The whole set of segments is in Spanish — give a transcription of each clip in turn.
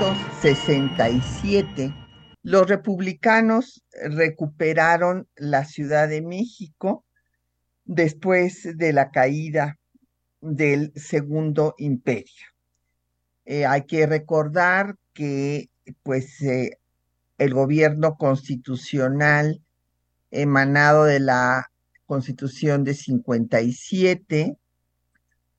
1867, los republicanos recuperaron la Ciudad de México después de la caída del Segundo Imperio. Eh, hay que recordar que pues eh, el gobierno constitucional emanado de la Constitución de 57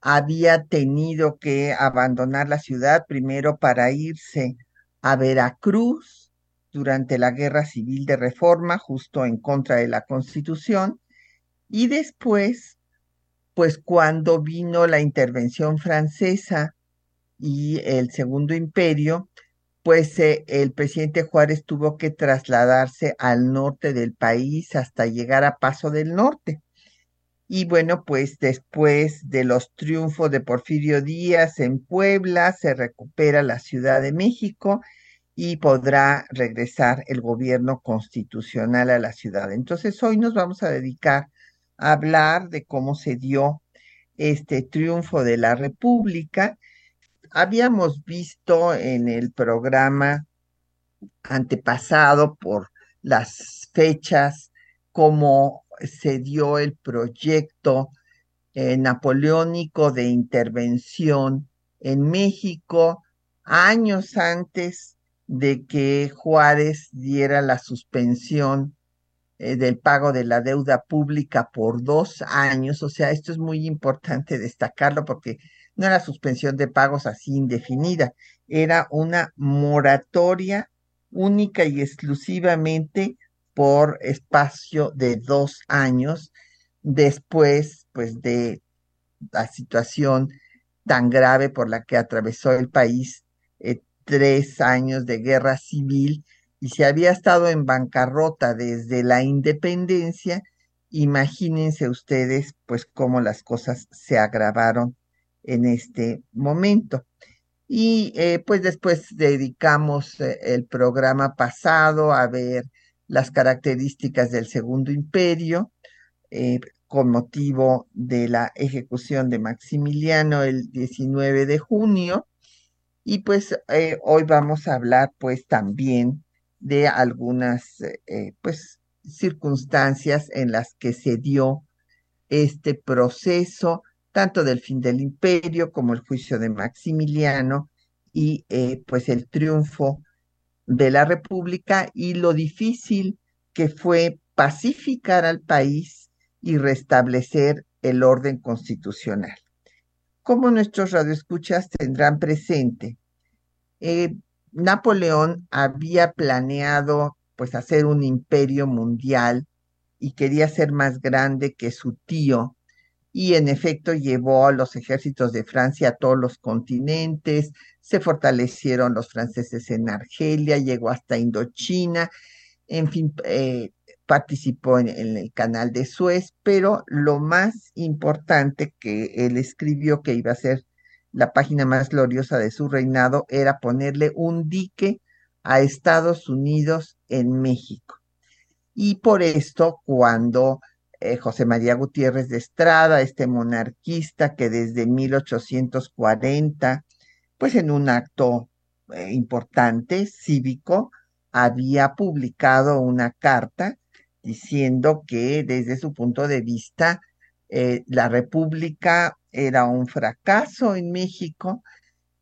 había tenido que abandonar la ciudad primero para irse a Veracruz durante la Guerra Civil de Reforma, justo en contra de la Constitución, y después, pues cuando vino la intervención francesa y el Segundo Imperio, pues eh, el presidente Juárez tuvo que trasladarse al norte del país hasta llegar a Paso del Norte. Y bueno, pues después de los triunfos de Porfirio Díaz en Puebla, se recupera la Ciudad de México y podrá regresar el gobierno constitucional a la ciudad. Entonces, hoy nos vamos a dedicar a hablar de cómo se dio este triunfo de la República. Habíamos visto en el programa antepasado por las fechas cómo se dio el proyecto eh, napoleónico de intervención en México años antes de que Juárez diera la suspensión eh, del pago de la deuda pública por dos años. O sea, esto es muy importante destacarlo porque no era suspensión de pagos así indefinida, era una moratoria única y exclusivamente por espacio de dos años después pues de la situación tan grave por la que atravesó el país, eh, tres años de guerra civil, y si había estado en bancarrota desde la independencia, imagínense ustedes pues cómo las cosas se agravaron en este momento. Y eh, pues después dedicamos eh, el programa pasado a ver las características del Segundo Imperio, eh, con motivo de la ejecución de Maximiliano el 19 de junio. Y pues eh, hoy vamos a hablar pues también de algunas eh, pues circunstancias en las que se dio este proceso, tanto del fin del imperio como el juicio de Maximiliano y pues el triunfo de la República y lo difícil que fue pacificar al país y restablecer el orden constitucional. Como nuestros radioescuchas tendrán presente, eh, Napoleón había planeado pues hacer un imperio mundial y quería ser más grande que su tío y en efecto llevó a los ejércitos de Francia a todos los continentes, se fortalecieron los franceses en Argelia, llegó hasta Indochina, en fin, eh, participó en, en, el canal de Suez, pero lo más importante que él escribió que iba a ser la página más gloriosa de su reinado era ponerle un dique a Estados Unidos en México. Y por esto, cuando eh, José María Gutiérrez de Estrada, este monarquista que desde 1840, pues en un acto eh, importante, cívico, había publicado una carta diciendo que desde su punto de vista eh, la república era un fracaso en México,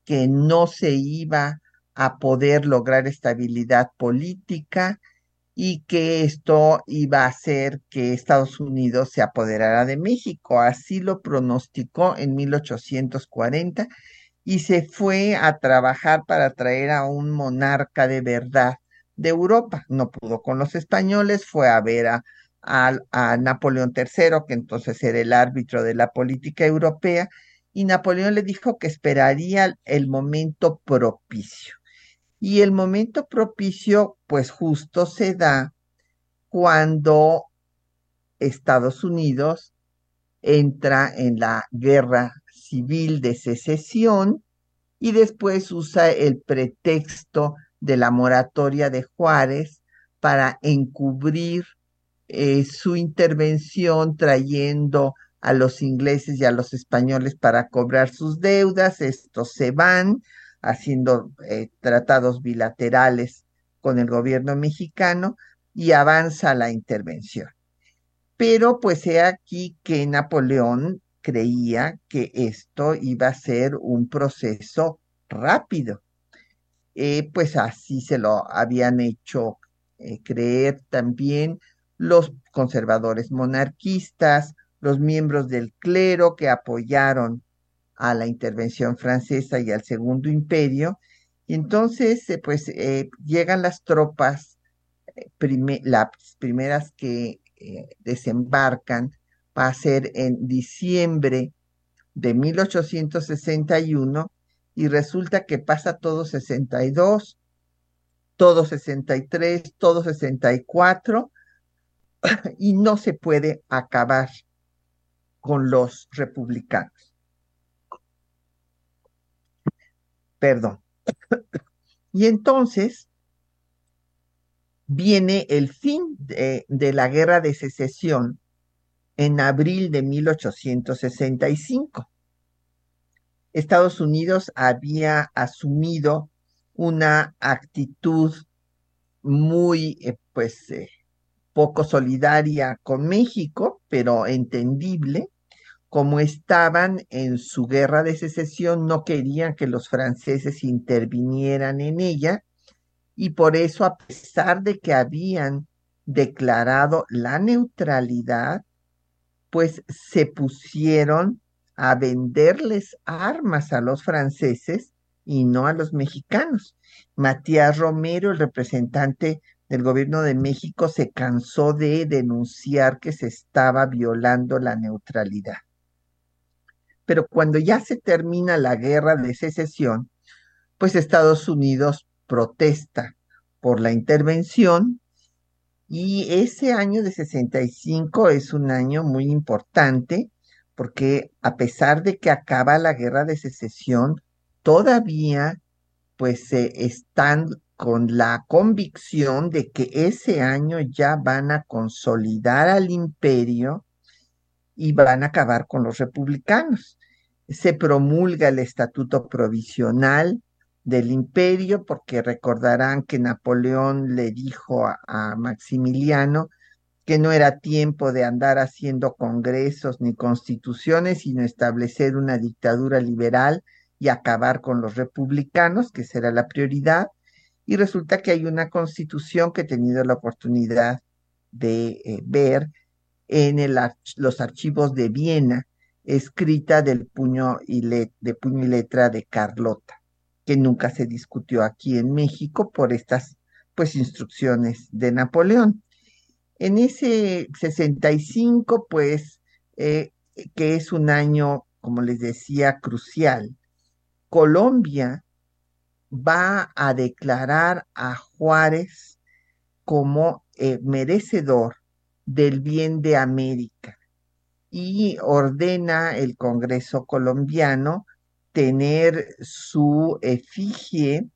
que no se iba a poder lograr estabilidad política, y que esto iba a hacer que Estados Unidos se apoderara de México. Así lo pronosticó en 1840 y se fue a trabajar para traer a un monarca de verdad de Europa. No pudo con los españoles, fue a ver a, a, Napoleón III, que entonces era el árbitro de la política europea, y Napoleón le dijo que esperaría el momento propicio. Y el momento propicio, pues justo se da cuando Estados Unidos entra en la guerra civil de secesión y después usa el pretexto de la moratoria de Juárez para encubrir eh, su intervención trayendo a los ingleses y a los españoles para cobrar sus deudas. Estos se van haciendo eh, tratados bilaterales con el gobierno mexicano y avanza la intervención. Pero pues he aquí que Napoleón creía que esto iba a ser un proceso rápido. Eh, pues así se lo habían hecho eh, creer también los conservadores monarquistas, los miembros del clero que apoyaron a la intervención francesa y al Segundo Imperio. Y entonces, eh, pues llegan las tropas, las primeras que eh, desembarcan va a ser en diciembre de 1861 y resulta que pasa todo 62, todo 63, todo 64 y no se puede acabar con los republicanos. Perdón. Y entonces, viene el fin de, la guerra de secesión en abril de 1865. Estados Unidos había asumido una actitud muy, eh, pues, eh, poco solidaria con México, pero entendible. Como estaban en su guerra de secesión, no querían que los franceses intervinieran en ella y por eso, a pesar de que habían declarado la neutralidad, pues se pusieron a venderles armas a los franceses y no a los mexicanos. Matías Romero, el representante del gobierno de México, se cansó de denunciar que se estaba violando la neutralidad. Pero cuando ya se termina la guerra de secesión, pues Estados Unidos protesta por la intervención y ese año de 65 es un año muy importante porque a pesar de que acaba la guerra de secesión, todavía pues se están con la convicción de que ese año ya van a consolidar al imperio y van a acabar con los republicanos. Se promulga el estatuto provisional del imperio, porque recordarán que Napoleón le dijo a, Maximiliano que no era tiempo de andar haciendo congresos ni constituciones, sino establecer una dictadura liberal y acabar con los republicanos, que será la prioridad. Y resulta que hay una constitución que he tenido la oportunidad de eh, ver en los archivos de Viena, escrita del puño y de puño y letra de Carlota que nunca se discutió aquí en México por estas pues instrucciones de Napoleón. En ese 65, pues, eh, que es un año, como les decía, crucial, Colombia va a declarar a Juárez como eh, merecedor del bien de América y ordena el Congreso colombiano tener su efigie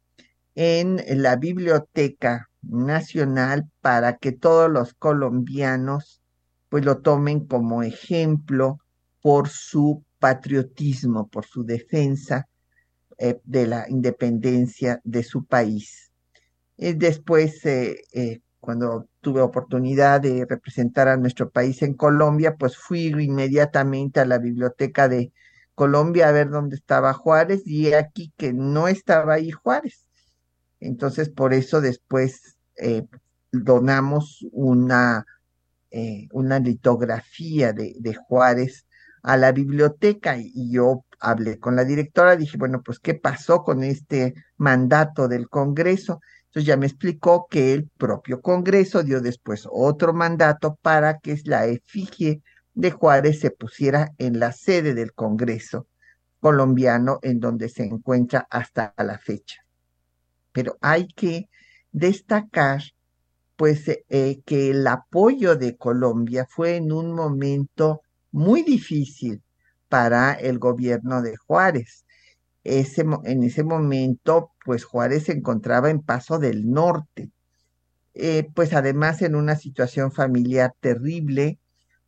en la Biblioteca Nacional para que todos los colombianos pues lo tomen como ejemplo por su patriotismo, por su defensa eh, de la independencia de su país. Y después, eh, eh, cuando tuve oportunidad de representar a nuestro país en Colombia, pues fui inmediatamente a la biblioteca de Colombia a ver dónde estaba Juárez y aquí que no estaba ahí Juárez. Entonces, por eso después eh, donamos una, eh, una litografía de, de, Juárez a la biblioteca y yo hablé con la directora, dije, bueno, pues, ¿qué pasó con este mandato del Congreso? Entonces ya me explicó que el propio Congreso dio después otro mandato para que la efigie de Juárez se pusiera en la sede del Congreso colombiano en donde se encuentra hasta la fecha. Pero hay que destacar pues eh, que el apoyo de Colombia fue en un momento muy difícil para el gobierno de Juárez. En ese momento, pues Juárez se encontraba en Paso del Norte, eh, pues además en una situación familiar terrible,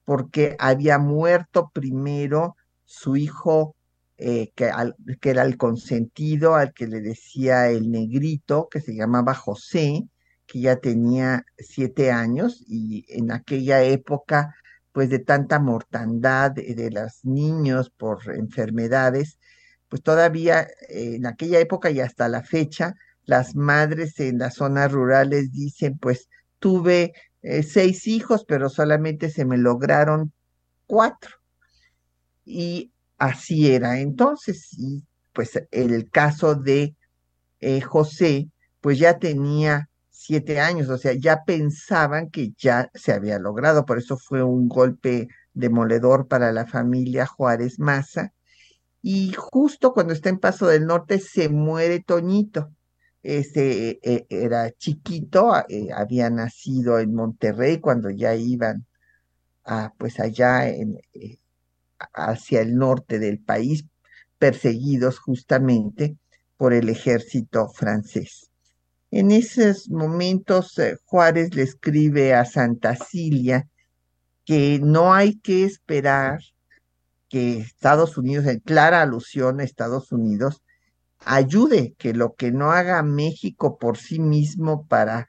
porque había muerto primero su hijo, eh, que, que era el consentido, al que le decía el negrito, que se llamaba José, que ya tenía siete años y en aquella época, pues de tanta mortandad de, los niños por enfermedades, pues todavía eh, en aquella época y hasta la fecha, las madres en las zonas rurales dicen, pues tuve eh, seis hijos, pero solamente se me lograron cuatro. Y así era entonces, y pues el caso de eh, José, pues ya tenía siete años, o sea, ya pensaban que ya se había logrado, por eso fue un golpe demoledor para la familia Juárez Maza. Y justo cuando está en Paso del Norte se muere Toñito. Este era chiquito, eh, había nacido en Monterrey cuando ya iban a, pues allá eh, hacia el norte del país, perseguidos justamente por el ejército francés. En esos momentos Juárez le escribe a Santa Cilia que no hay que esperar que Estados Unidos, en clara alusión a Estados Unidos, ayude, que lo que no haga México por sí mismo para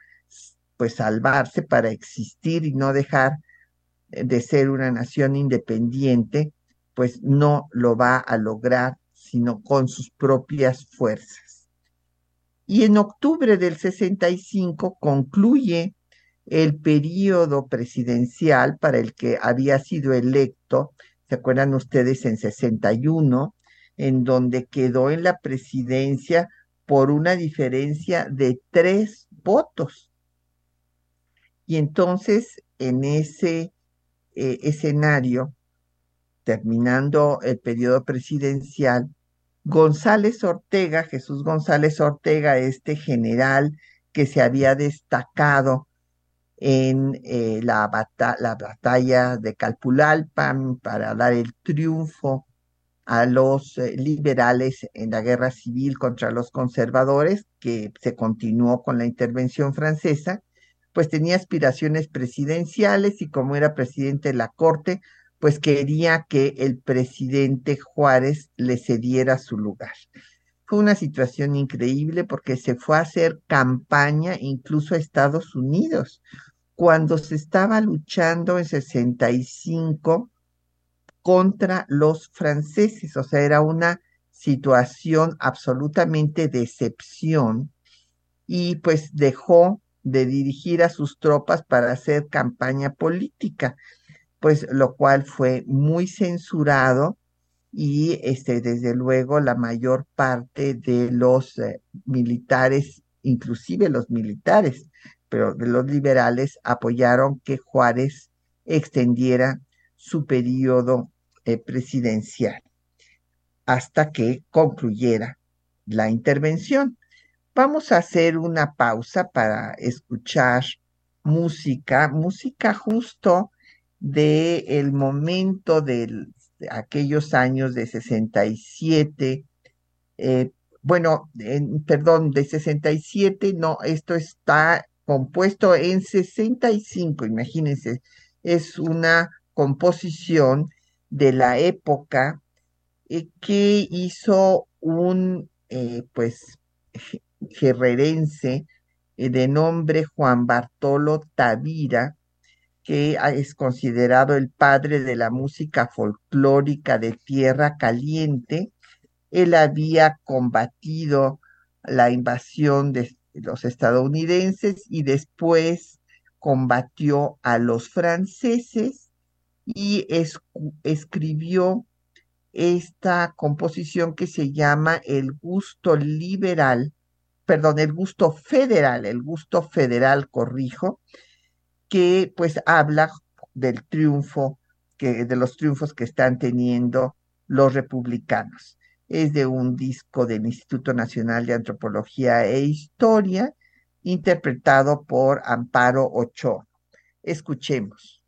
pues salvarse, para existir y no dejar eh, de ser una nación independiente, pues no lo va a lograr sino con sus propias fuerzas. Y en octubre del 65 concluye el periodo presidencial para el que había sido electo, ¿se acuerdan ustedes? En 61, en donde quedó en la presidencia por una diferencia de tres votos. Y entonces, en ese eh, escenario, terminando el periodo presidencial, González Ortega, Jesús González Ortega, este general que se había destacado en eh, la, batalla de Calpulalpan para dar el triunfo a los eh, liberales en la guerra civil contra los conservadores, que se continuó con la intervención francesa, pues tenía aspiraciones presidenciales y como era presidente de la Corte, pues quería que el presidente Juárez le cediera su lugar. Fue una situación increíble porque se fue a hacer campaña incluso a Estados Unidos, cuando se estaba luchando en 65 contra los franceses, o sea, era una situación absolutamente de excepción y pues dejó de dirigir a sus tropas para hacer campaña política pues lo cual fue muy censurado y este, desde luego la mayor parte de los eh, militares, inclusive los militares, pero de los liberales, apoyaron que Juárez extendiera su periodo eh, presidencial hasta que concluyera la intervención. Vamos a hacer una pausa para escuchar música, música justo de el momento de aquellos años de 67, eh, bueno, perdón, de 67, no, esto está compuesto en 65, imagínense, es una composición de la época eh, que hizo un, eh, pues, guerrerense de nombre Juan Bartolo Tavira, que es considerado el padre de la música folclórica de Tierra Caliente. Él había combatido la invasión de los estadounidenses y después combatió a los franceses y escribió esta composición que se llama El gusto liberal perdón, el gusto federal, el gusto federal, corrijo, que pues habla del triunfo, que, de los triunfos que están teniendo los republicanos. Es de un disco del Instituto Nacional de Antropología e Historia, interpretado por Amparo Ochoa. Escuchemos.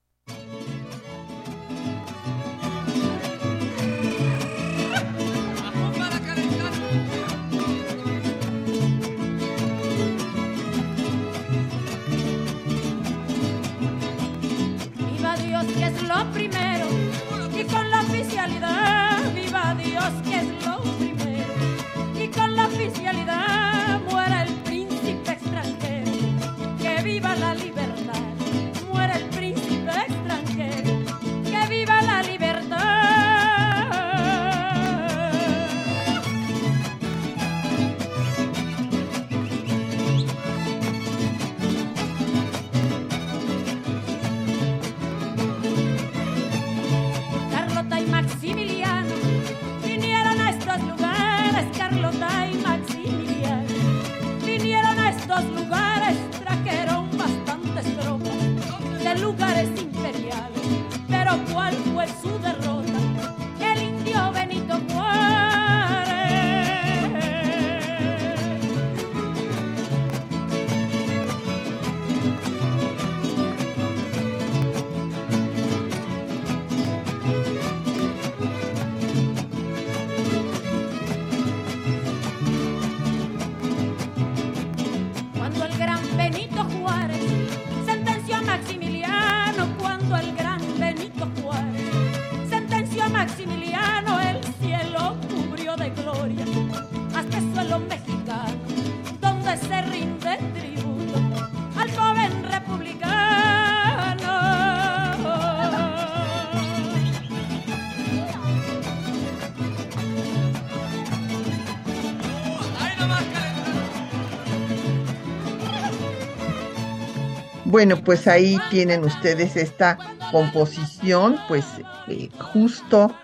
Bueno, pues ahí tienen ustedes esta composición, pues eh, justo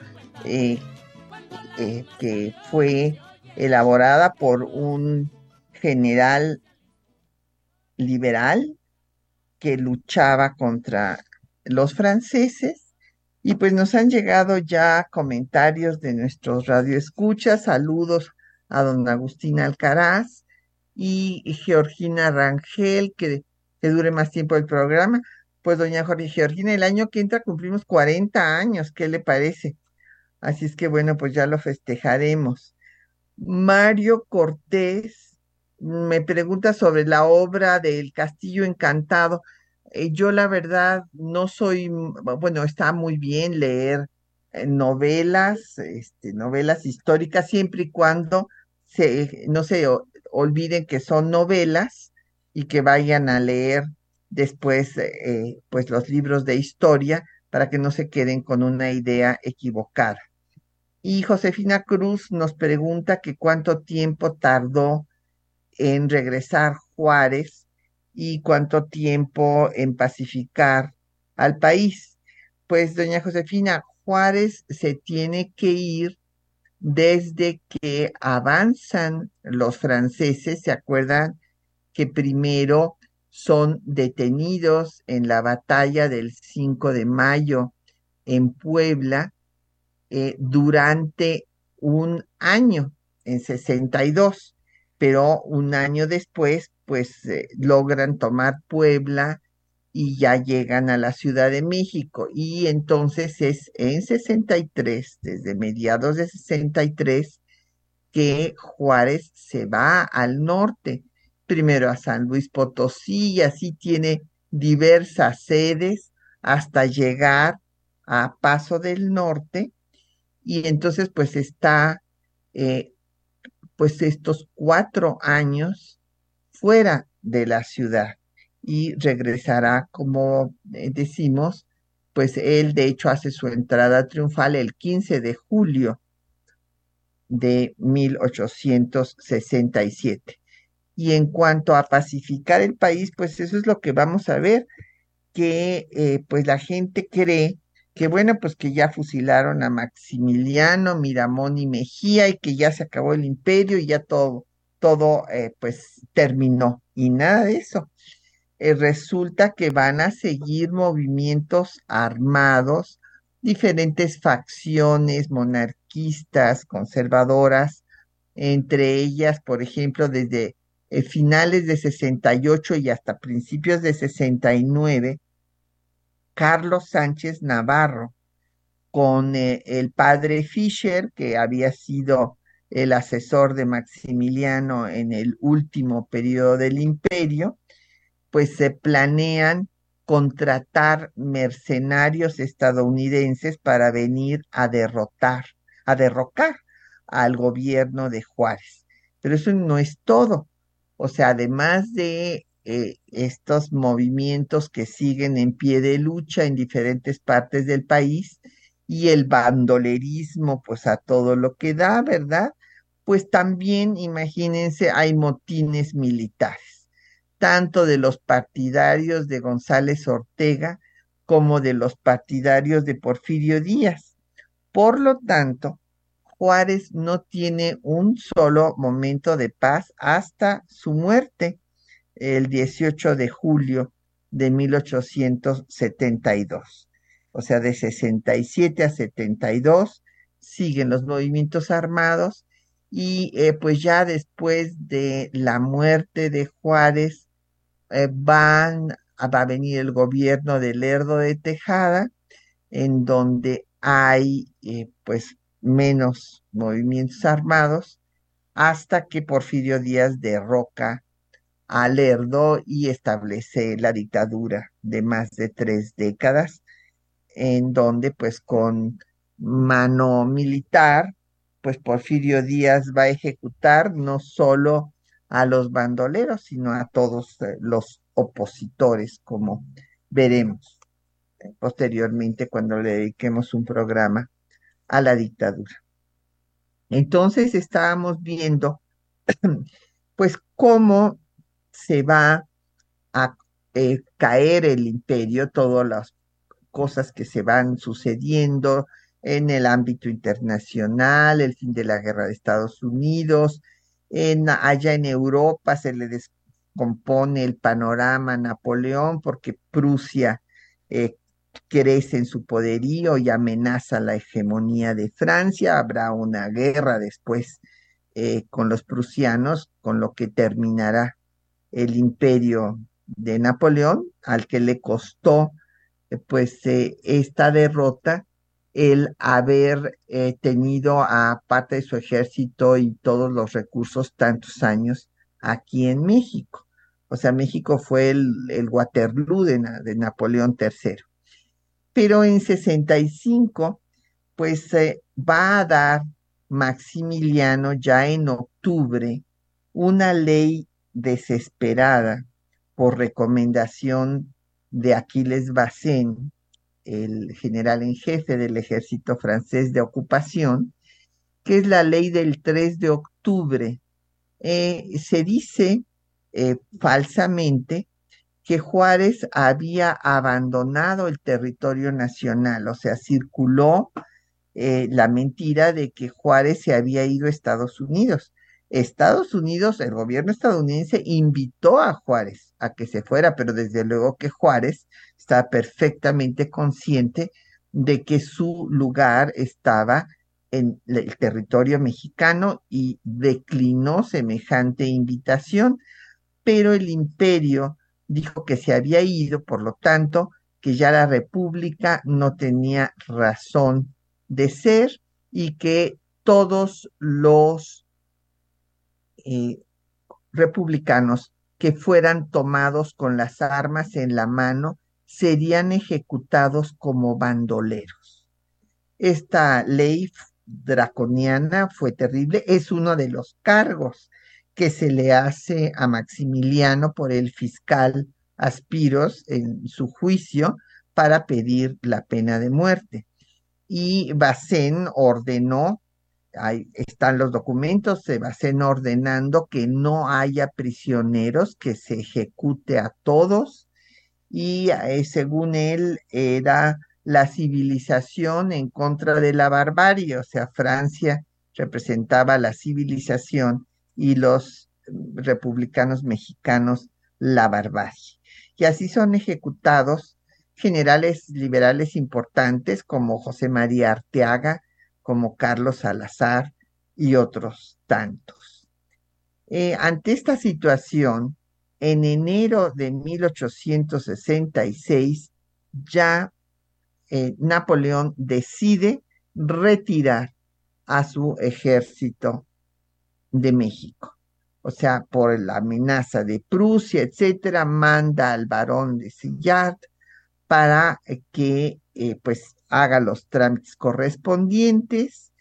eh, eh, que fue elaborada por un general liberal que luchaba contra los franceses. Y pues nos han llegado ya comentarios de nuestros radioescuchas, saludos a don Agustín Alcaraz y Georgina Rangel que que dure más tiempo el programa. Pues doña Jorge Georgina, el año que entra cumplimos 40 años, ¿qué le parece? Así es que bueno, pues ya lo festejaremos. Mario Cortés me pregunta sobre la obra del Castillo Encantado. Eh, yo la verdad no soy, bueno, está muy bien leer eh, novelas, este, novelas históricas, siempre y cuando se, no se olviden que son novelas y que vayan a leer después eh, pues los libros de historia para que no se queden con una idea equivocada. Y Josefina Cruz nos pregunta que cuánto tiempo tardó en regresar Juárez y cuánto tiempo en pacificar al país. Pues, doña Josefina, Juárez se tiene que ir desde que avanzan los franceses, ¿se acuerdan? Que primero son detenidos en la batalla del 5 de mayo en Puebla eh, durante un año, en 62, pero un año después, pues eh, logran tomar Puebla y ya llegan a la Ciudad de México. Y entonces es en 63, desde mediados de 63, que Juárez se va al norte primero a San Luis Potosí y así tiene diversas sedes hasta llegar a Paso del Norte y entonces pues está eh, pues estos cuatro años fuera de la ciudad y regresará como eh, decimos pues él de hecho hace su entrada triunfal el 15 de julio de 1867. Y en cuanto a pacificar el país, pues eso es lo que vamos a ver, que eh, pues la gente cree que bueno, pues que ya fusilaron a Maximiliano, Miramón y Mejía y que ya se acabó el imperio y ya todo, todo eh, pues terminó y nada de eso. Eh, resulta que van a seguir movimientos armados, diferentes facciones monarquistas, conservadoras, entre ellas, por ejemplo, desde eh, finales de 68 y hasta principios de 69, Carlos Sánchez Navarro, con eh, el padre Fischer, que había sido el asesor de Maximiliano en el último periodo del imperio, pues se planean contratar mercenarios estadounidenses para venir a derrotar, a derrocar al gobierno de Juárez. Pero eso no es todo. O sea, además de eh, estos movimientos que siguen en pie de lucha en diferentes partes del país y el bandolerismo, pues a todo lo que da, ¿verdad? Pues también, imagínense, hay motines militares, tanto de los partidarios de González Ortega como de los partidarios de Porfirio Díaz. Por lo tanto, Juárez no tiene un solo momento de paz hasta su muerte el 18 de julio de 1872. O sea, de 67 a 72 siguen los movimientos armados y eh, pues ya después de la muerte de Juárez eh, van, va a venir el gobierno de Lerdo de Tejada, en donde hay eh, pues menos movimientos armados hasta que Porfirio Díaz derroca a Lerdo y establece la dictadura de más de tres décadas, en donde pues con mano militar, pues Porfirio Díaz va a ejecutar no solo a los bandoleros, sino a todos eh, los opositores, como veremos eh, posteriormente cuando le dediquemos un programa a la dictadura. Entonces estábamos viendo, pues, cómo se va a eh, caer el imperio, todas las cosas que se van sucediendo en el ámbito internacional, el fin de la guerra de Estados Unidos, en, allá en Europa se le descompone el panorama a Napoleón porque Prusia eh, crece en su poderío y amenaza la hegemonía de Francia. Habrá una guerra después eh, con los prusianos, con lo que terminará el imperio de Napoleón, al que le costó eh, pues eh, esta derrota el haber tenido a parte de su ejército y todos los recursos tantos años aquí en México. O sea, México fue el, Waterloo de, de Napoleón III pero en 65, pues va a dar Maximiliano ya en octubre una ley desesperada por recomendación de Aquiles Bazaine, el general en jefe del ejército francés de ocupación, que es la ley del 3 de octubre. Eh, se dice eh, falsamente que Juárez había abandonado el territorio nacional, o sea, circuló eh, la mentira de que Juárez se había ido a Estados Unidos. Estados Unidos, el gobierno estadounidense invitó a Juárez a que se fuera, pero desde luego que Juárez estaba perfectamente consciente de que su lugar estaba en el territorio mexicano y declinó semejante invitación, pero el imperio dijo que se había ido, por lo tanto, que ya la República no tenía razón de ser y que todos los eh, republicanos que fueran tomados con las armas en la mano serían ejecutados como bandoleros. Esta ley draconiana fue terrible, es uno de los cargos que se le hace a Maximiliano por el fiscal Aspiros en su juicio para pedir la pena de muerte. Y Bacén ordenó, ahí están los documentos, se Bacén ordenando que no haya prisioneros, que se ejecute a todos, y eh, según él era la civilización en contra de la barbarie, o sea, Francia representaba la civilización y los republicanos mexicanos la barbarie. Y así son ejecutados generales liberales importantes como José María Arteaga, como Carlos Salazar y otros tantos. Eh, ante esta situación, en enero de 1866 ya eh, Napoleón decide retirar a su ejército de México. O sea, por la amenaza de Prusia, etcétera, manda al barón de Sillard para que eh, pues haga los trámites correspondientes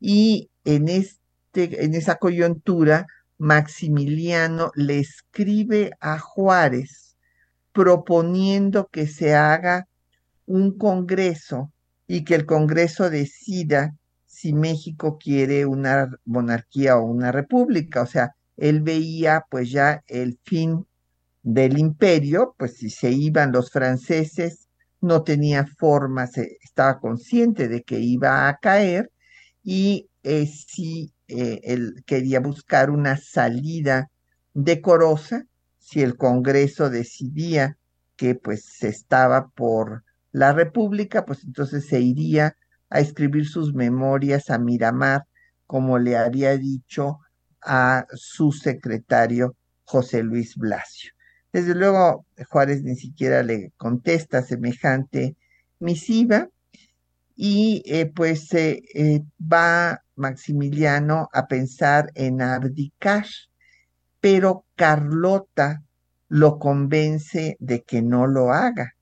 y en, este, en esa coyuntura Maximiliano le escribe a Juárez proponiendo que se haga un congreso y que el congreso decida si México quiere una monarquía o una república. O sea, él veía pues ya el fin del imperio, pues si se iban los franceses, no tenía forma, se, estaba consciente de que iba a caer y eh, si eh, él quería buscar una salida decorosa, si el Congreso decidía que pues se estaba por la República, pues entonces se iría a escribir sus memorias a Miramar, como le había dicho a su secretario José Luis Blasio. Desde luego, Juárez ni siquiera le contesta semejante misiva y eh, pues eh, va Maximiliano a pensar en abdicar, pero Carlota lo convence de que no lo haga,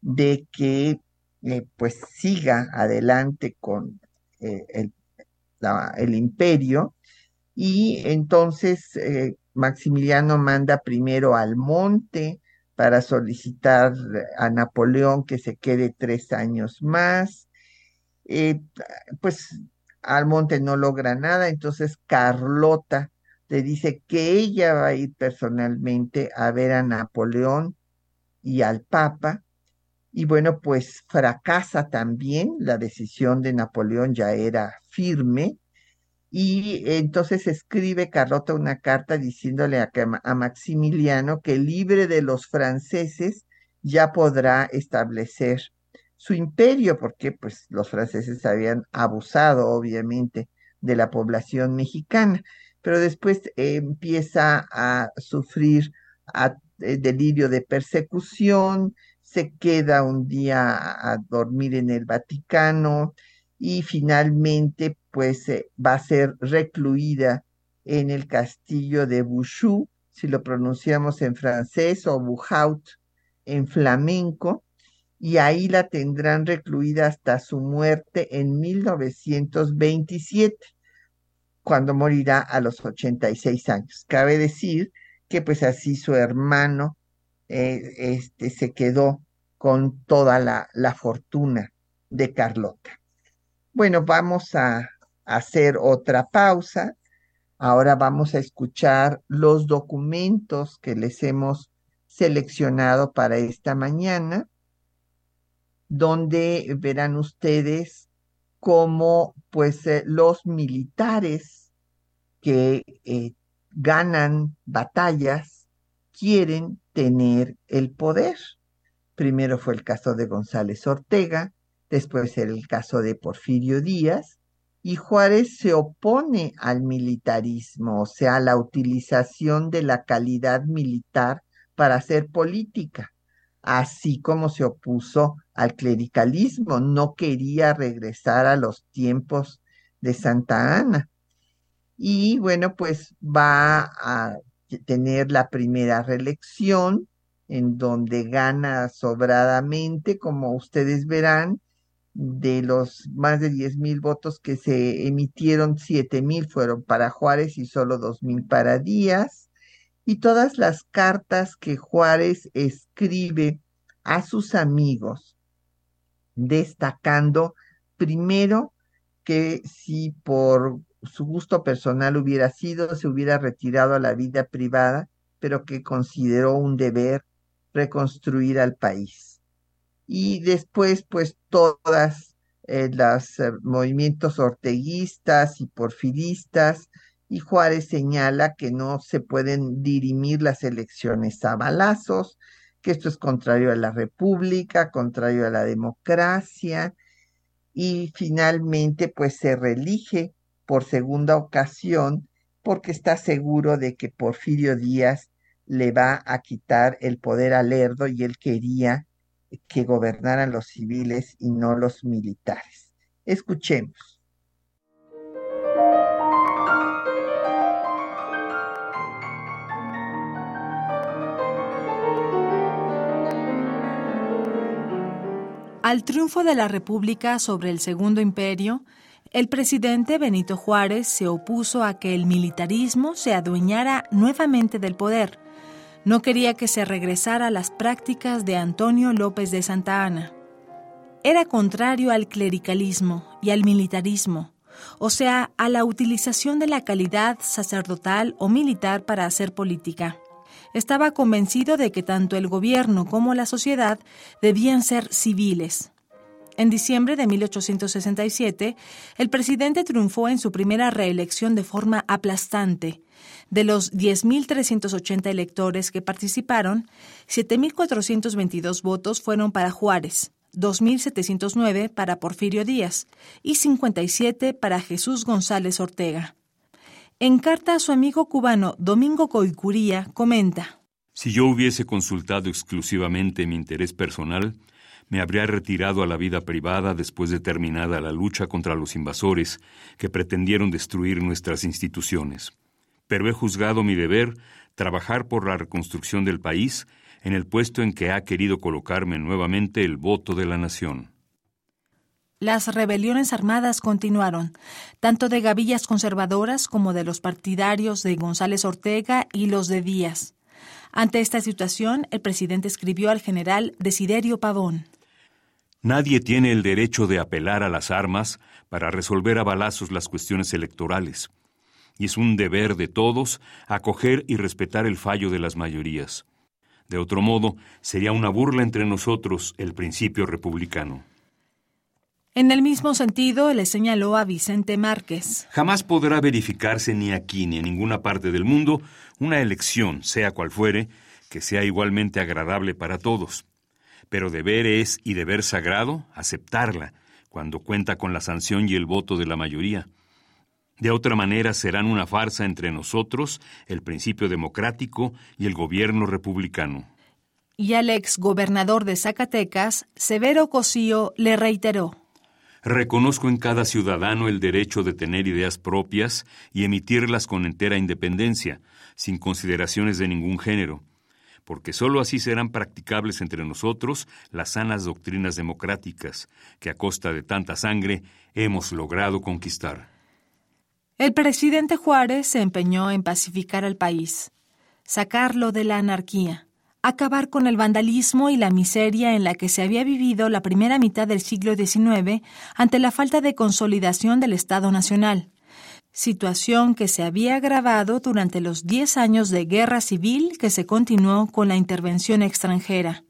de que eh, pues siga adelante con el, el, imperio y entonces Maximiliano manda primero al monte para solicitar a Napoleón que se quede tres años más. Eh, pues Almonte no logra nada, entonces Carlota le dice que ella va a ir personalmente a ver a Napoleón y al Papa. Y bueno, pues fracasa también, la decisión de Napoleón ya era firme. Y entonces escribe Carlota una carta diciéndole a, Maximiliano que libre de los franceses ya podrá establecer su imperio, porque pues los franceses habían abusado obviamente de la población mexicana, pero después empieza a sufrir eh, delirio de persecución, se queda un día a, dormir en el Vaticano y finalmente pues eh, va a ser recluida en el castillo de Bouchou, si lo pronunciamos en francés, o Buhaut en flamenco, y ahí la tendrán recluida hasta su muerte en 1927, cuando morirá a los 86 años. Cabe decir que pues así su hermano eh, este, se quedó con toda la, la fortuna de Carlota. Bueno, vamos a hacer otra pausa. Ahora vamos a escuchar los documentos que les hemos seleccionado para esta mañana donde verán ustedes cómo pues eh, los militares que eh, ganan batallas quieren tener el poder. Primero fue el caso de González Ortega, después el caso de Porfirio Díaz, y Juárez se opone al militarismo, o sea, a la utilización de la calidad militar para hacer política así como se opuso al clericalismo, no quería regresar a los tiempos de Santa Ana. Y bueno, pues va a tener la primera reelección en donde gana sobradamente, como ustedes verán, de los más de diez mil votos que se emitieron, siete mil fueron para Juárez y solo dos mil para Díaz. Y todas las cartas que Juárez escribe a sus amigos, destacando primero que si por su gusto personal hubiera sido, se hubiera retirado a la vida privada, pero que consideró un deber reconstruir al país. Y después, pues todas eh, los eh, movimientos orteguistas y porfiristas y Juárez señala que no se pueden dirimir las elecciones a balazos, que esto es contrario a la república, contrario a la democracia, y finalmente pues se reelige por segunda ocasión porque está seguro de que Porfirio Díaz le va a quitar el poder a Lerdo y él quería que gobernaran los civiles y no los militares. Escuchemos. Al triunfo de la República sobre el Segundo Imperio, el presidente Benito Juárez se opuso a que el militarismo se adueñara nuevamente del poder. No quería que se regresara a las prácticas de Antonio López de Santa Ana. Era contrario al clericalismo y al militarismo, o sea, a la utilización de la calidad sacerdotal o militar para hacer política estaba convencido de que tanto el gobierno como la sociedad debían ser civiles. En diciembre de 1867, el presidente triunfó en su primera reelección de forma aplastante. De los 10.380 electores que participaron, 7.422 votos fueron para Juárez, 2.709 para Porfirio Díaz y 57 para Jesús González Ortega. En carta a su amigo cubano Domingo Coicuría comenta, Si yo hubiese consultado exclusivamente mi interés personal, me habría retirado a la vida privada después de terminada la lucha contra los invasores que pretendieron destruir nuestras instituciones. Pero he juzgado mi deber trabajar por la reconstrucción del país en el puesto en que ha querido colocarme nuevamente el voto de la nación. Las rebeliones armadas continuaron, tanto de gavillas conservadoras como de los partidarios de González Ortega y los de Díaz. Ante esta situación, el presidente escribió al general Desiderio Pavón. Nadie tiene el derecho de apelar a las armas para resolver a balazos las cuestiones electorales, y es un deber de todos acoger y respetar el fallo de las mayorías. De otro modo, sería una burla entre nosotros el principio republicano. En el mismo sentido, le señaló a Vicente Márquez. Jamás podrá verificarse ni aquí ni en ninguna parte del mundo una elección, sea cual fuere, que sea igualmente agradable para todos. Pero deber es y deber sagrado aceptarla, cuando cuenta con la sanción y el voto de la mayoría. De otra manera serán una farsa entre nosotros el principio democrático y el gobierno republicano. Y al ex gobernador de Zacatecas, Severo Cosío, le reiteró. Reconozco en cada ciudadano el derecho de tener ideas propias y emitirlas con entera independencia, sin consideraciones de ningún género, porque sólo así serán practicables entre nosotros las sanas doctrinas democráticas que a costa de tanta sangre hemos logrado conquistar. El presidente Juárez se empeñó en pacificar al país, sacarlo de la anarquía acabar con el vandalismo y la miseria en la que se había vivido la primera mitad del siglo XIX ante la falta de consolidación del Estado Nacional, situación que se había agravado durante los diez años de guerra civil que se continuó con la intervención extranjera.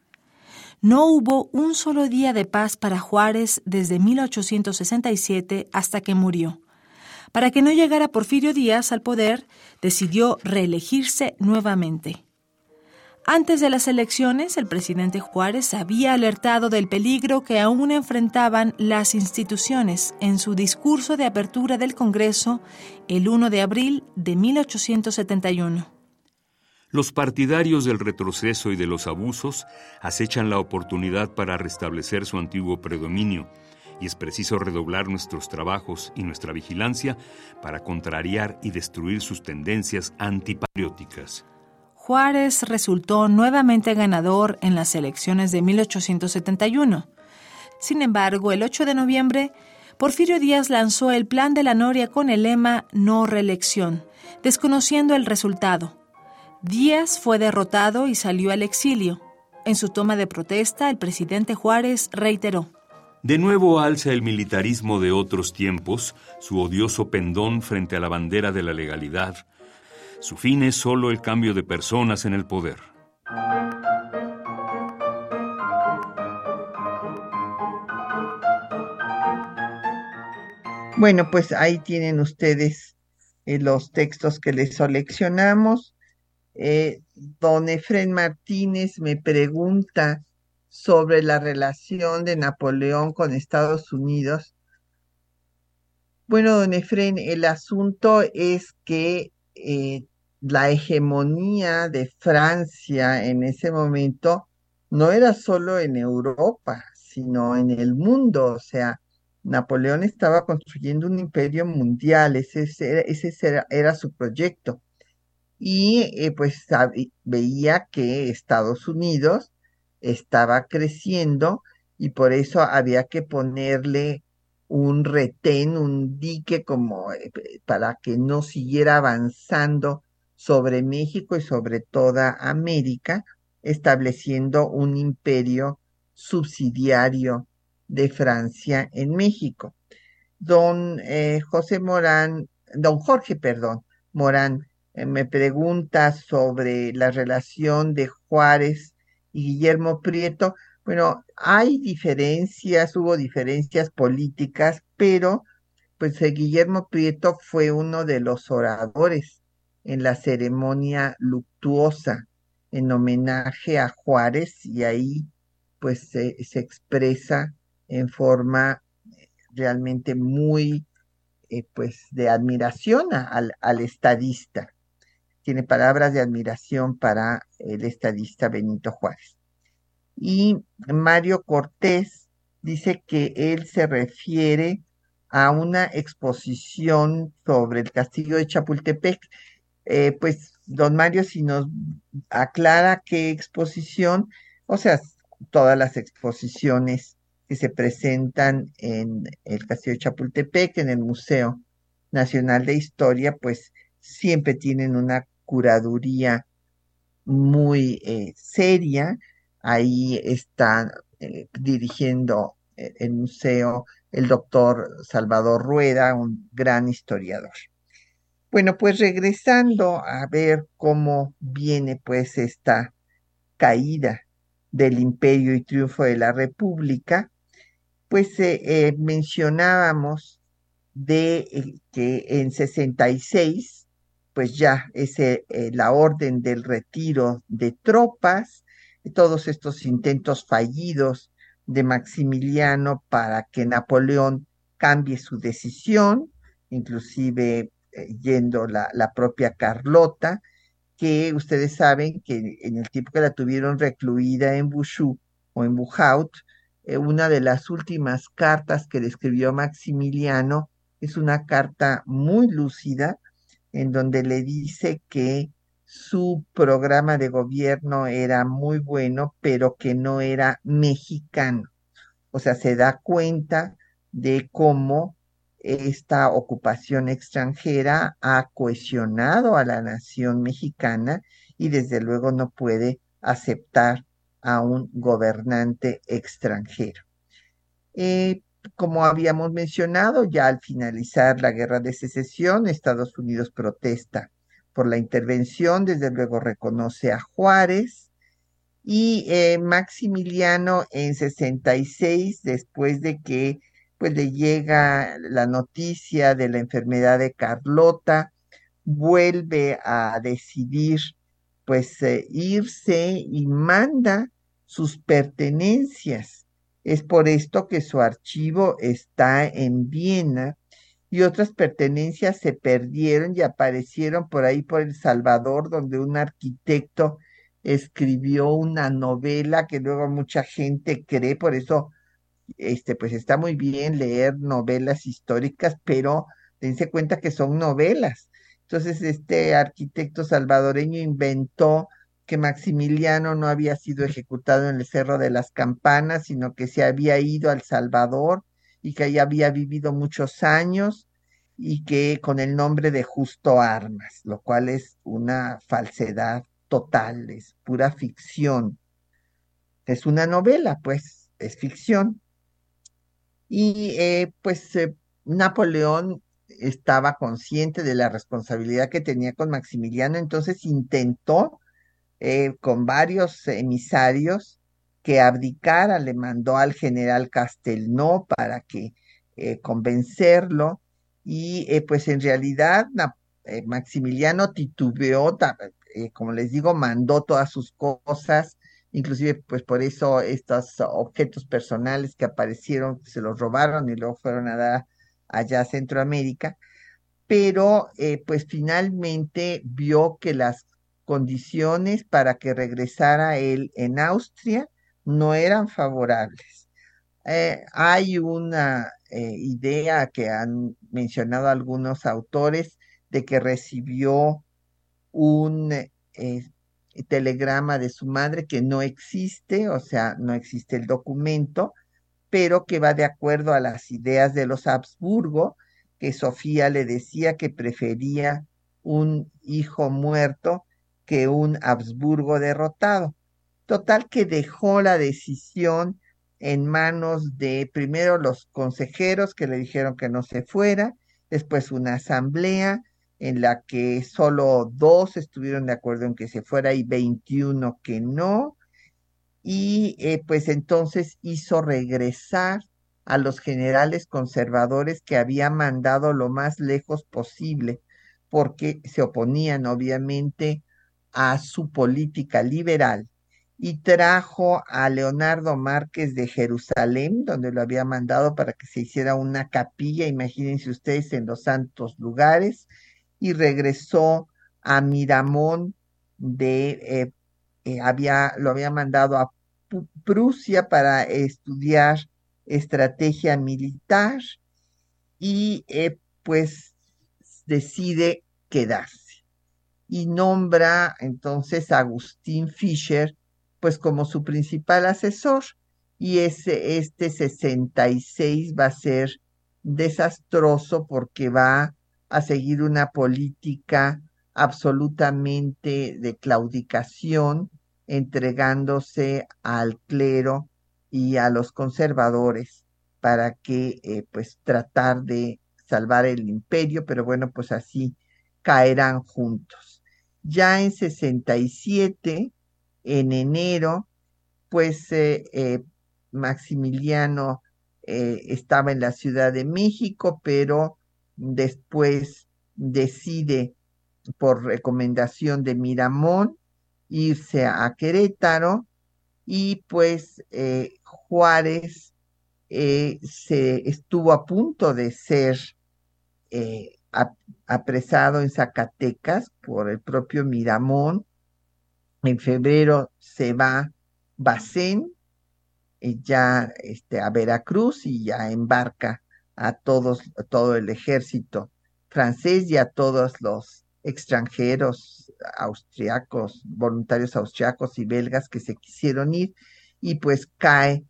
No hubo un solo día de paz para Juárez desde 1867 hasta que murió. Para que no llegara Porfirio Díaz al poder, decidió reelegirse nuevamente. Antes de las elecciones, el presidente Juárez había alertado del peligro que aún enfrentaban las instituciones en su discurso de apertura del Congreso el 1 de abril de 1871. Los partidarios del retroceso y de los abusos acechan la oportunidad para restablecer su antiguo predominio, y es preciso redoblar nuestros trabajos y nuestra vigilancia para contrariar y destruir sus tendencias antipatrióticas. Juárez resultó nuevamente ganador en las elecciones de 1871. Sin embargo, el 8 de noviembre, Porfirio Díaz lanzó el Plan de la Noria con el lema No reelección, desconociendo el resultado. Díaz fue derrotado y salió al exilio. En su toma de protesta, el presidente Juárez reiteró. De nuevo alza el militarismo de otros tiempos su odioso pendón frente a la bandera de la legalidad, su fin es solo el cambio de personas en el poder. Bueno, pues ahí tienen ustedes los textos que le seleccionamos. don Efren Martínez me pregunta sobre la relación de Napoleón con Estados Unidos. Bueno, don Efren, el asunto es que la hegemonía de Francia en ese momento no era solo en Europa, sino en el mundo. O sea, Napoleón estaba construyendo un imperio mundial, ese, era, su proyecto. Y eh, pues veía que Estados Unidos estaba creciendo y por eso había que ponerle un retén, un dique como eh, para que no siguiera avanzando sobre México y sobre toda América, estableciendo un imperio subsidiario de Francia en México. Don eh, José Morán, don Jorge, perdón, Morán, eh, me pregunta sobre la relación de Juárez y Guillermo Prieto. Bueno, hay diferencias, hubo diferencias políticas, pero pues eh, Guillermo Prieto fue uno de los oradores en la ceremonia luctuosa en homenaje a Juárez y ahí pues se, expresa en forma eh, realmente muy eh, pues de admiración al, al estadista. Tiene palabras de admiración para el estadista Benito Juárez. Y Mario Cortés dice que él se refiere a una exposición sobre el castillo de Chapultepec eh, pues don Mario, si nos aclara qué exposición, o sea, todas las exposiciones que se presentan en el Castillo de Chapultepec, en el Museo Nacional de Historia, pues siempre tienen una curaduría muy eh, seria. Ahí está eh, dirigiendo el museo el doctor Salvador Rueda, un gran historiador. Bueno, pues regresando a ver cómo viene pues esta caída del imperio y triunfo de la república, pues eh, eh, mencionábamos de eh, que en 66, pues ya es la orden del retiro de tropas, todos estos intentos fallidos de Maximiliano para que Napoleón cambie su decisión, inclusive eh, yendo la, propia Carlota, que ustedes saben que en el tiempo que la tuvieron recluida en Bushu o en Buhaut, eh, una de las últimas cartas que le escribió Maximiliano es una carta muy lúcida en donde le dice que su programa de gobierno era muy bueno, pero que no era mexicano. O sea, se da cuenta de cómo esta ocupación extranjera ha cohesionado a la nación mexicana y desde luego no puede aceptar a un gobernante extranjero. Eh, como habíamos mencionado, ya al finalizar la guerra de secesión, Estados Unidos protesta por la intervención, desde luego reconoce a Juárez y eh, Maximiliano en 66, después de que pues le llega la noticia de la enfermedad de Carlota, vuelve a decidir pues eh, irse y manda sus pertenencias. Es por esto que su archivo está en Viena y otras pertenencias se perdieron y aparecieron por ahí por El Salvador, donde un arquitecto escribió una novela que luego mucha gente cree, por eso este, pues está muy bien leer novelas históricas, pero dense cuenta que son novelas. Entonces, este arquitecto salvadoreño inventó que Maximiliano no había sido ejecutado en el Cerro de las Campanas, sino que se había ido al Salvador y que ahí había vivido muchos años y que con el nombre de Justo Armas, lo cual es una falsedad total, es pura ficción. Es una novela, pues, es ficción. Y eh, pues eh, Napoleón estaba consciente de la responsabilidad que tenía con Maximiliano, entonces intentó eh, con varios emisarios que abdicara, le mandó al general Castelnau para que convencerlo y pues en realidad eh, Maximiliano titubeó, eh, como les digo, mandó todas sus cosas, inclusive pues por eso estos objetos personales que aparecieron se los robaron y luego fueron a dar allá a Centroamérica, pero eh, pues finalmente vio que las condiciones para que regresara él en Austria no eran favorables. hay una idea que han mencionado algunos autores de que recibió un eh, telegrama de su madre que no existe, o sea, no existe el documento, pero que va de acuerdo a las ideas de los Habsburgo, que Sofía le decía que prefería un hijo muerto que un Habsburgo derrotado. Total que dejó la decisión en manos de primero los consejeros que le dijeron que no se fuera, después una asamblea, en la que solo dos estuvieron de acuerdo en que se fuera y 21 que no. Y eh, pues entonces hizo regresar a los generales conservadores que había mandado lo más lejos posible, porque se oponían obviamente a su política liberal y trajo a Leonardo Márquez de Jerusalén, donde lo había mandado para que se hiciera una capilla, imagínense ustedes, en los santos lugares, y regresó a Miramón de, eh, eh, había, lo había mandado a Prusia para estudiar estrategia militar y eh, pues decide quedarse. Y nombra entonces a Agustín Fischer pues como su principal asesor y ese, este 66 va a ser desastroso porque va a seguir una política absolutamente de claudicación, entregándose al clero y a los conservadores para que eh, pues tratar de salvar el imperio, pero bueno, pues así caerán juntos. Ya en 67, en enero, pues eh, eh, Maximiliano estaba en la Ciudad de México, pero después decide por recomendación de Miramón irse a Querétaro y pues eh, Juárez eh, se estuvo a punto de ser eh, apresado en Zacatecas por el propio Miramón. En febrero se va Bacén ya este, a Veracruz y ya embarca a todos, todo el ejército francés y a todos los extranjeros austriacos, voluntarios austriacos y belgas que se quisieron ir y pues cae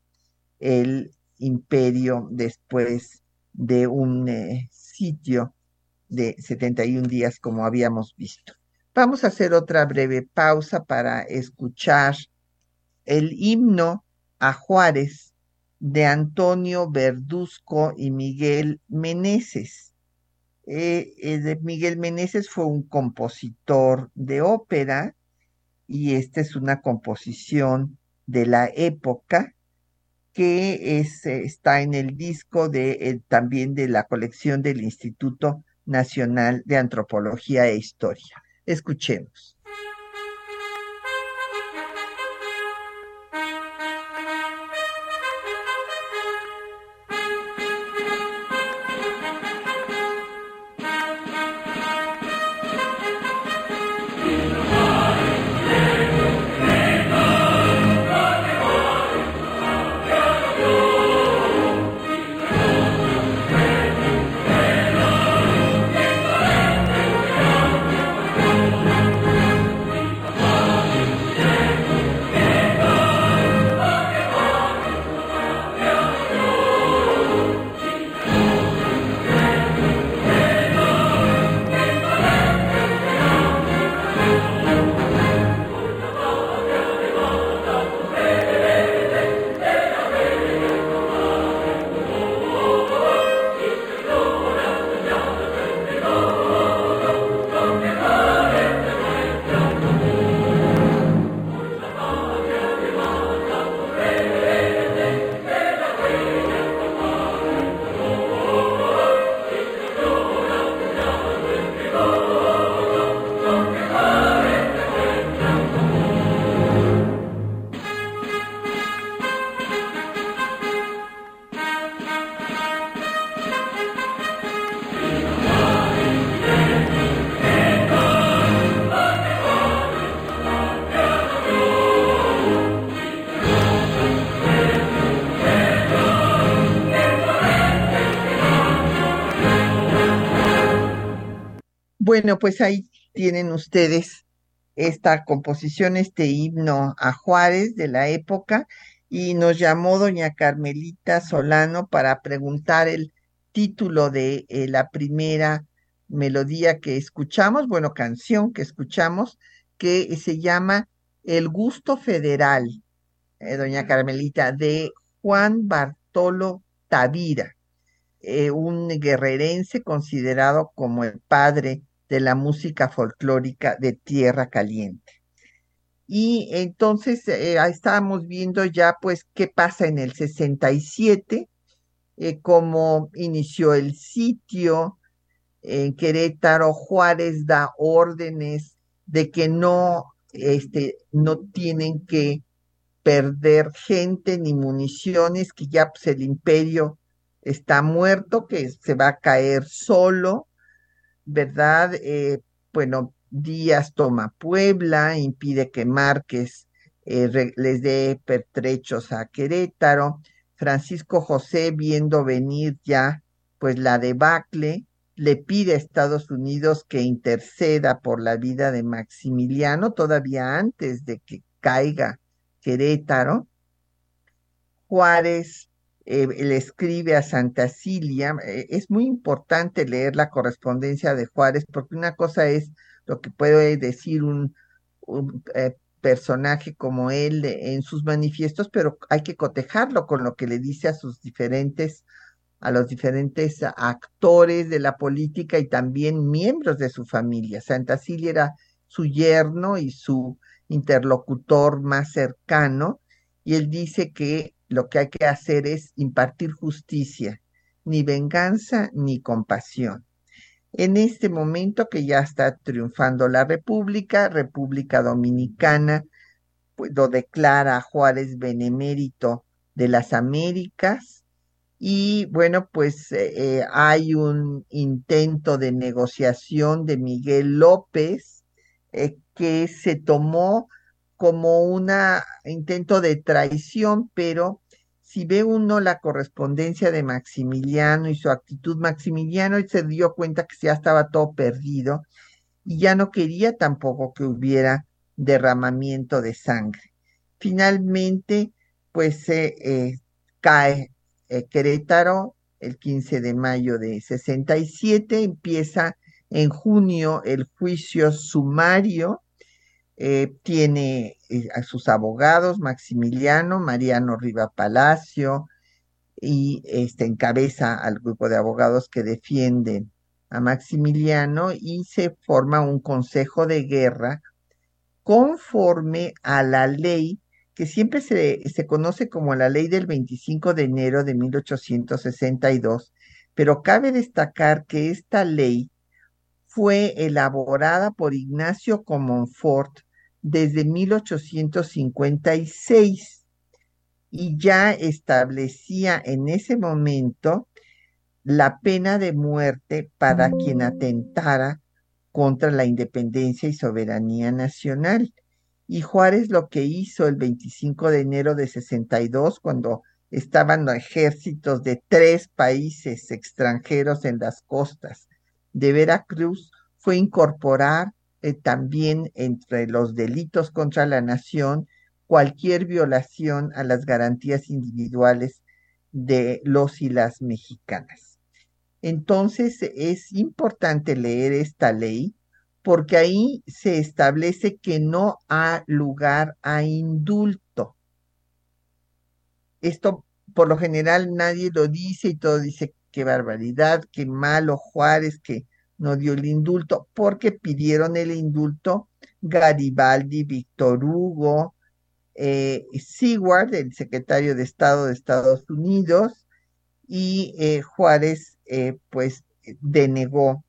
el imperio después de un eh, sitio de 71 días como habíamos visto. Vamos a hacer otra breve pausa para escuchar el himno a Juárez de Antonio Verduzco y Miguel Meneses. Eh, eh, Miguel Meneses fue un compositor de ópera y esta es una composición de la época que es, está en el disco también de la colección del Instituto Nacional de Antropología e Historia. Escuchemos. Bueno, pues ahí tienen ustedes esta composición, este himno a Juárez de la época, y nos llamó doña Carmelita Solano para preguntar el título de eh, la primera melodía que escuchamos, bueno, canción que escuchamos, que se llama El Gusto Federal, eh, doña Carmelita, de Juan Bartolo Tavira, eh, un guerrerense considerado como el padre de la música folclórica de Tierra Caliente. Y entonces eh, estábamos viendo ya pues qué pasa en el 67, eh, cómo inició el sitio en Querétaro, Juárez da órdenes de que no, este, no tienen que perder gente ni municiones, que ya pues, el imperio está muerto, que se va a caer solo, ¿verdad? Eh, bueno, Díaz toma Puebla, impide que Márquez eh, les dé pertrechos a Querétaro. Francisco José, viendo venir ya pues la debacle, le pide a Estados Unidos que interceda por la vida de Maximiliano todavía antes de que caiga Querétaro. Juárez eh, le escribe a Santa Cilia. Eh, es muy importante leer la correspondencia de Juárez porque una cosa es lo que puede decir un, eh, personaje como él en sus manifiestos, pero hay que cotejarlo con lo que le dice a sus diferentes a los diferentes actores de la política y también miembros de su familia. Santa Cilia era su yerno y su interlocutor más cercano, y él dice que lo que hay que hacer es impartir justicia, ni venganza ni compasión. En este momento que ya está triunfando la República, República Dominicana, pues lo declara Juárez Benemérito de las Américas, y bueno, pues eh, eh, hay un intento de negociación de Miguel López eh, que se tomó como un intento de traición, pero si ve uno la correspondencia de Maximiliano y su actitud, Maximiliano se dio cuenta que ya estaba todo perdido y ya no quería tampoco que hubiera derramamiento de sangre. Finalmente, pues eh, cae eh, Querétaro el 15 de mayo de 67, empieza en junio el juicio sumario eh, tiene eh, a sus abogados, Maximiliano, Mariano Riva Palacio, y este, encabeza al grupo de abogados que defienden a Maximiliano y se forma un consejo de guerra conforme a la ley que siempre se, se conoce como la ley del 25 de enero de 1862, pero cabe destacar que esta ley fue elaborada por Ignacio Comonfort desde 1856 y ya establecía en ese momento la pena de muerte para quien atentara contra la independencia y soberanía nacional. Y Juárez lo que hizo el 25 de enero de 62, cuando estaban los ejércitos de tres países extranjeros en las costas de Veracruz fue incorporar eh, también entre los delitos contra la nación cualquier violación a las garantías individuales de los y las mexicanas. Entonces es importante leer esta ley porque ahí se establece que no ha lugar a indulto. Esto por lo general nadie lo dice y todo dice qué barbaridad, qué malo Juárez, que no dio el indulto, porque pidieron el indulto Garibaldi, Víctor Hugo, eh, Seward, el secretario de Estado de Estados Unidos, y eh, Juárez, eh, pues, denegó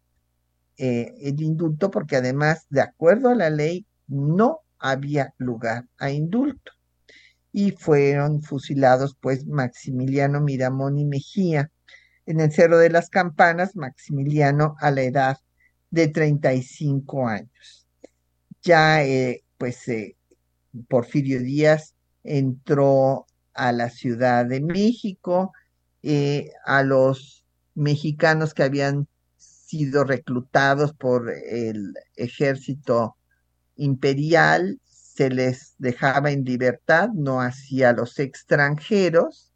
eh, el indulto porque además, de acuerdo a la ley, no había lugar a indulto. Y fueron fusilados, pues, Maximiliano Miramón y Mejía, en el Cerro de las Campanas, Maximiliano a la edad de 35 años. Ya, eh, pues, eh, Porfirio Díaz entró a la Ciudad de México, eh, a los mexicanos que habían sido reclutados por el ejército imperial, se les dejaba en libertad, no hacia los extranjeros.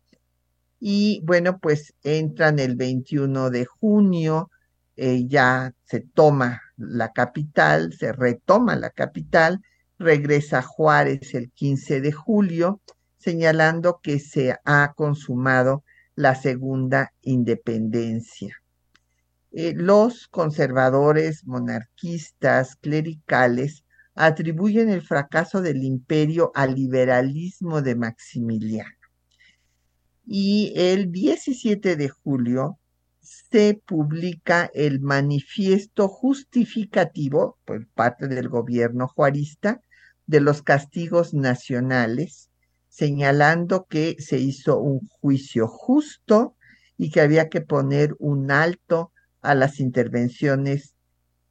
Y bueno, pues entran el 21 de junio, eh, ya se toma la capital, se retoma la capital, regresa Juárez el 15 de julio, señalando que se ha consumado la segunda independencia. Eh, los conservadores, monarquistas, clericales, atribuyen el fracaso del imperio al liberalismo de Maximiliano. Y el 17 de julio se publica el manifiesto justificativo por parte del gobierno juarista de los castigos nacionales, señalando que se hizo un juicio justo y que había que poner un alto a las intervenciones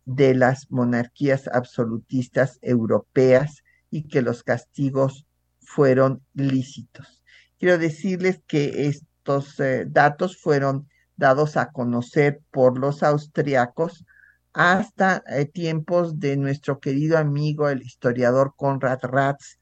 de las monarquías absolutistas europeas y que los castigos fueron lícitos. Quiero decirles que estos eh, datos fueron dados a conocer por los austriacos hasta eh, tiempos de nuestro querido amigo el historiador Konrad Ratz,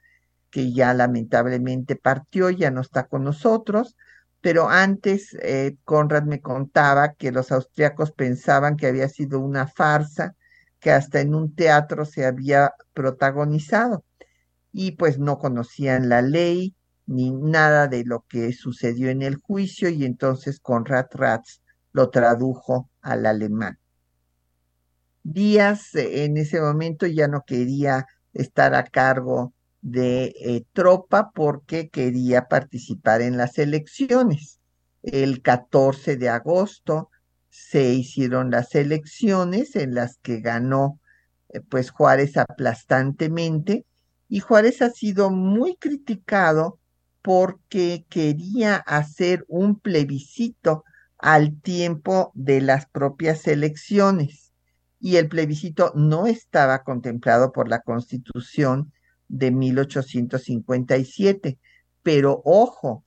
que ya lamentablemente partió, ya no está con nosotros, pero antes eh, Conrad me contaba que los austriacos pensaban que había sido una farsa, que hasta en un teatro se había protagonizado, y pues no conocían la ley ni nada de lo que sucedió en el juicio, y entonces Conrad Ratz lo tradujo al alemán. Díaz eh, en ese momento ya no quería estar a cargo de eh, tropa porque quería participar en las elecciones. El 14 de agosto se hicieron las elecciones en las que ganó eh, pues Juárez aplastantemente y Juárez ha sido muy criticado porque quería hacer un plebiscito al tiempo de las propias elecciones y el plebiscito no estaba contemplado por la Constitución de 1857. Pero ojo,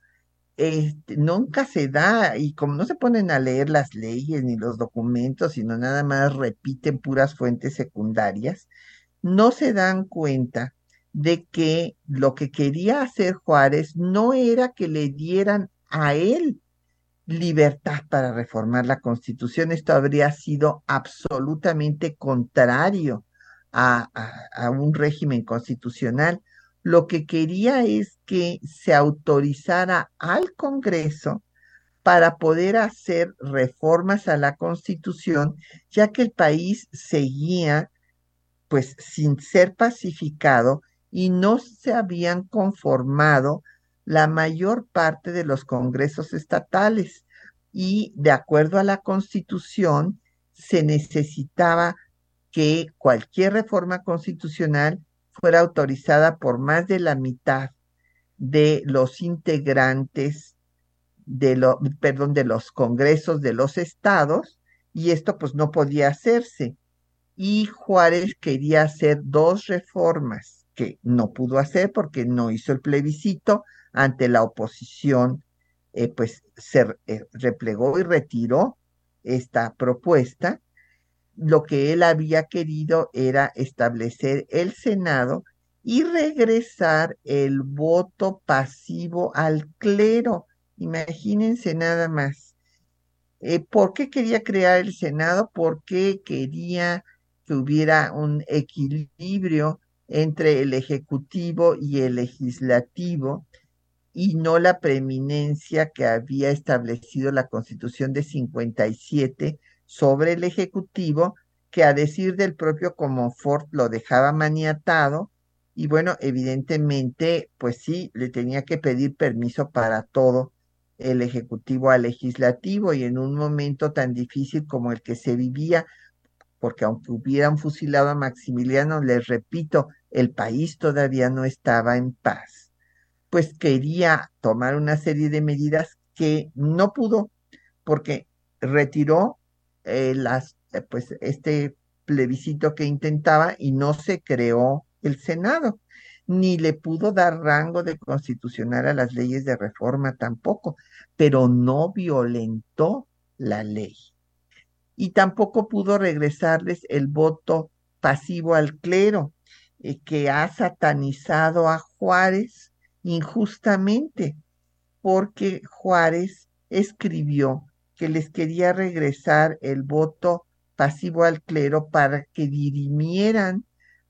este, nunca se da, y como no se ponen a leer las leyes ni los documentos, sino nada más repiten puras fuentes secundarias, no se dan cuenta de que lo que quería hacer Juárez no era que le dieran a él libertad para reformar la constitución. Esto habría sido absolutamente contrario a, un régimen constitucional, lo que quería es que se autorizara al Congreso para poder hacer reformas a la Constitución, ya que el país seguía pues sin ser pacificado y no se habían conformado la mayor parte de los congresos estatales. Y de acuerdo a la Constitución, se necesitaba que cualquier reforma constitucional fuera autorizada por más de la mitad de los integrantes de lo, perdón, de los congresos de los estados, y esto pues no podía hacerse. Y Juárez quería hacer dos reformas que no pudo hacer porque no hizo el plebiscito ante la oposición, eh, pues se eh, replegó y retiró esta propuesta lo que él había querido era establecer el Senado y regresar el voto pasivo al clero. Imagínense nada más. Eh, ¿Por qué quería crear el Senado? Porque quería que hubiera un equilibrio entre el Ejecutivo y el Legislativo y no la preeminencia que había establecido la Constitución de 57 sobre el Ejecutivo, que a decir del propio Comonfort lo dejaba maniatado, y bueno, evidentemente, pues sí, le tenía que pedir permiso para todo el Ejecutivo al Legislativo, y en un momento tan difícil como el que se vivía, porque aunque hubieran fusilado a Maximiliano, les repito, el país todavía no estaba en paz, pues quería tomar una serie de medidas que no pudo, porque retiró eh, las, eh, pues este plebiscito que intentaba y no se creó el Senado, ni le pudo dar rango de constitucional a las leyes de reforma tampoco, pero no violentó la ley. y tampoco pudo regresarles el voto pasivo al clero, eh, que ha satanizado a Juárez injustamente, porque Juárez escribió que les quería regresar el voto pasivo al clero para que dirimieran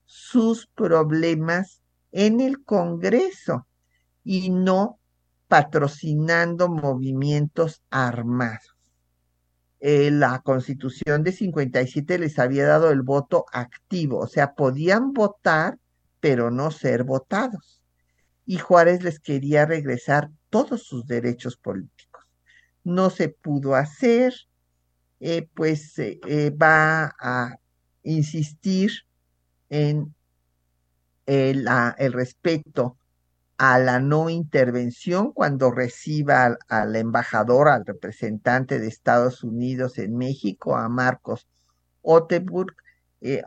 sus problemas en el Congreso y no patrocinando movimientos armados. Eh, la constitución de 57 les había dado el voto activo, o sea, podían votar, pero no ser votados. Y Juárez les quería regresar todos sus derechos políticos. No se pudo hacer, eh, pues eh, va a insistir en el respeto a la no intervención cuando reciba al, embajador, al representante de Estados Unidos en México, a Marcos Ottenburg, eh,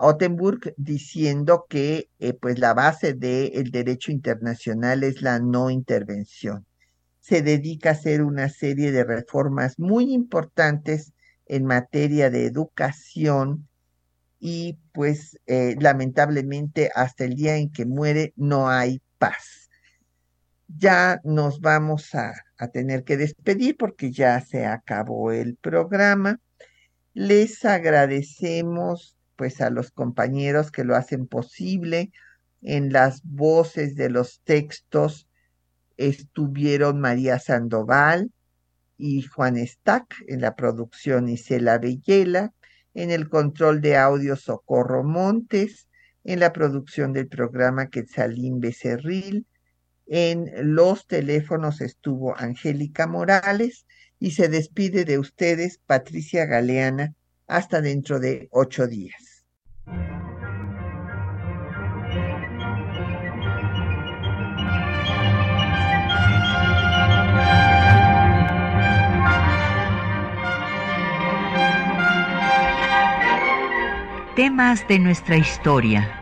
diciendo que eh, pues la base del derecho internacional es la no intervención. Se dedica a hacer una serie de reformas muy importantes en materia de educación y pues eh, lamentablemente hasta el día en que muere no hay paz ya nos vamos a, tener que despedir porque ya se acabó el programa. Les agradecemos pues a los compañeros que lo hacen posible. En las voces de los textos estuvieron María Sandoval y Juan Stack, en la producción Isela Bellela, en el control de audio Socorro Montes, en la producción del programa Quetzalín Becerril, en los teléfonos estuvo Angélica Morales y se despide de ustedes Patricia Galeana hasta dentro de ocho días. Temas de nuestra historia